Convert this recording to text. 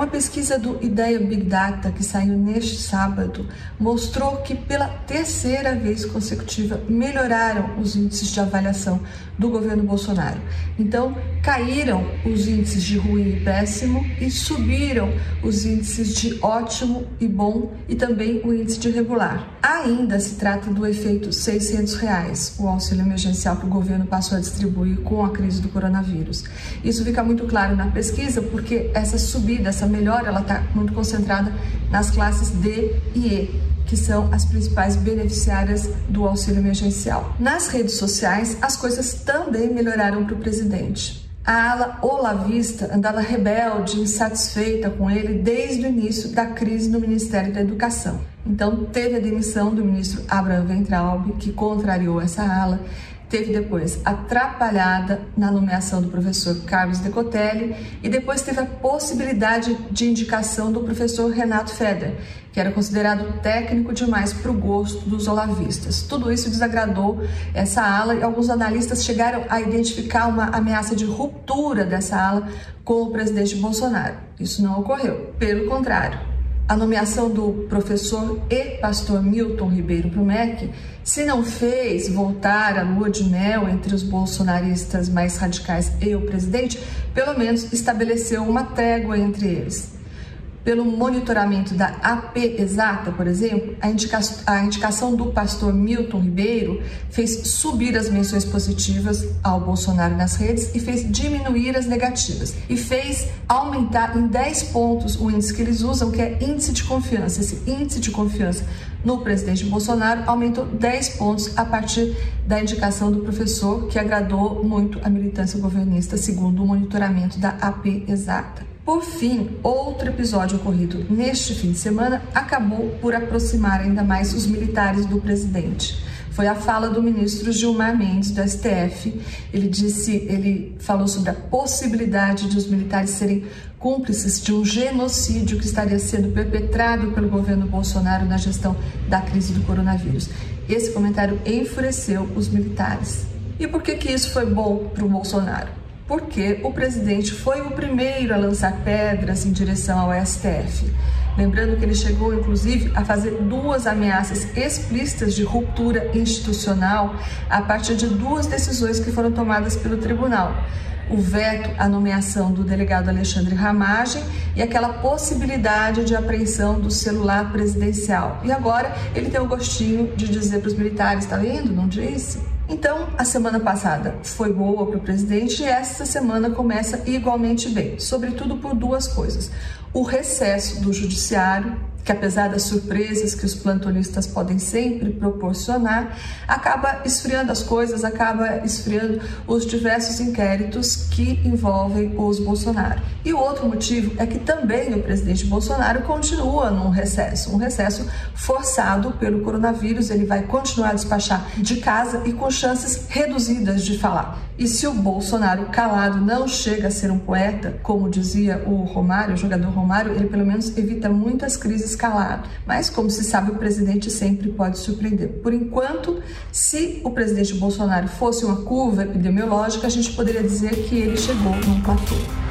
Uma pesquisa do Ideia Big Data que saiu neste sábado mostrou que pela terceira vez consecutiva melhoraram os índices de avaliação do governo Bolsonaro. Então, caíram os índices de ruim e péssimo e subiram os índices de ótimo e bom e também o índice de regular. Ainda se trata do efeito 600 reais, o auxílio emergencial que o governo passou a distribuir com a crise do coronavírus. Isso fica muito claro na pesquisa porque essa subida, essa melhora, ela está muito concentrada nas classes D e E, que são as principais beneficiárias do auxílio emergencial. Nas redes sociais, as coisas também melhoraram para o presidente. A ala olavista andava rebelde, insatisfeita com ele desde o início da crise no Ministério da Educação. Então, teve a demissão do ministro Abraham Ventralbe, que contrariou essa ala, teve depois atrapalhada na nomeação do professor Carlos Decotelli e depois teve a possibilidade de indicação do professor Renato Feder, que era considerado técnico demais para o gosto dos olavistas. Tudo isso desagradou essa ala e alguns analistas chegaram a identificar uma ameaça de ruptura dessa ala com o presidente Bolsonaro. Isso não ocorreu, pelo contrário a nomeação do professor e pastor Milton Ribeiro para o MEC, se não fez voltar a lua de mel entre os bolsonaristas mais radicais e o presidente, pelo menos estabeleceu uma trégua entre eles pelo monitoramento da AP Exata, por exemplo, a, indica a, indicação do pastor Milton Ribeiro fez subir as menções positivas ao Bolsonaro nas redes e fez diminuir as negativas. E fez aumentar em 10 pontos o índice que eles usam, que é índice de confiança. Esse índice de confiança no presidente Bolsonaro aumentou 10 pontos a partir da indicação do professor, que agradou muito a militância governista, segundo o monitoramento da AP Exata. Por fim, outro episódio ocorrido neste fim de semana acabou por aproximar ainda mais os militares do presidente. Foi a fala do ministro Gilmar Mendes do STF. Ele disse, ele falou sobre a possibilidade de os militares serem cúmplices de um genocídio que estaria sendo perpetrado pelo governo Bolsonaro na gestão da crise do coronavírus. Esse comentário enfureceu os militares. E por que que isso foi bom para o Bolsonaro? Porque o presidente foi o primeiro a lançar pedras em direção ao STF. Lembrando que ele chegou, inclusive, a fazer duas ameaças explícitas de ruptura institucional a partir de duas decisões que foram tomadas pelo tribunal. O veto à nomeação do delegado Alexandre Ramagem e aquela possibilidade de apreensão do celular presidencial. E agora ele tem o gostinho de dizer para os militares: está vendo? Não disse? Então, a semana passada foi boa para o presidente e esta semana começa igualmente bem, sobretudo por duas coisas: o recesso do judiciário que apesar das surpresas que os plantonistas podem sempre proporcionar, acaba esfriando as coisas, acaba esfriando os diversos inquéritos que envolvem os Bolsonaro. E o outro motivo é que também o presidente Bolsonaro continua num recesso, um recesso forçado pelo coronavírus, ele vai continuar a despachar de casa e com chances reduzidas de falar. E se o Bolsonaro calado não chega a ser um poeta, como dizia o Romário, o jogador Romário, ele pelo menos evita muitas crises escalar. Mas, como se sabe, o presidente sempre pode surpreender. Por enquanto, se o presidente Bolsonaro fosse uma curva epidemiológica, a gente poderia dizer que ele chegou num platô.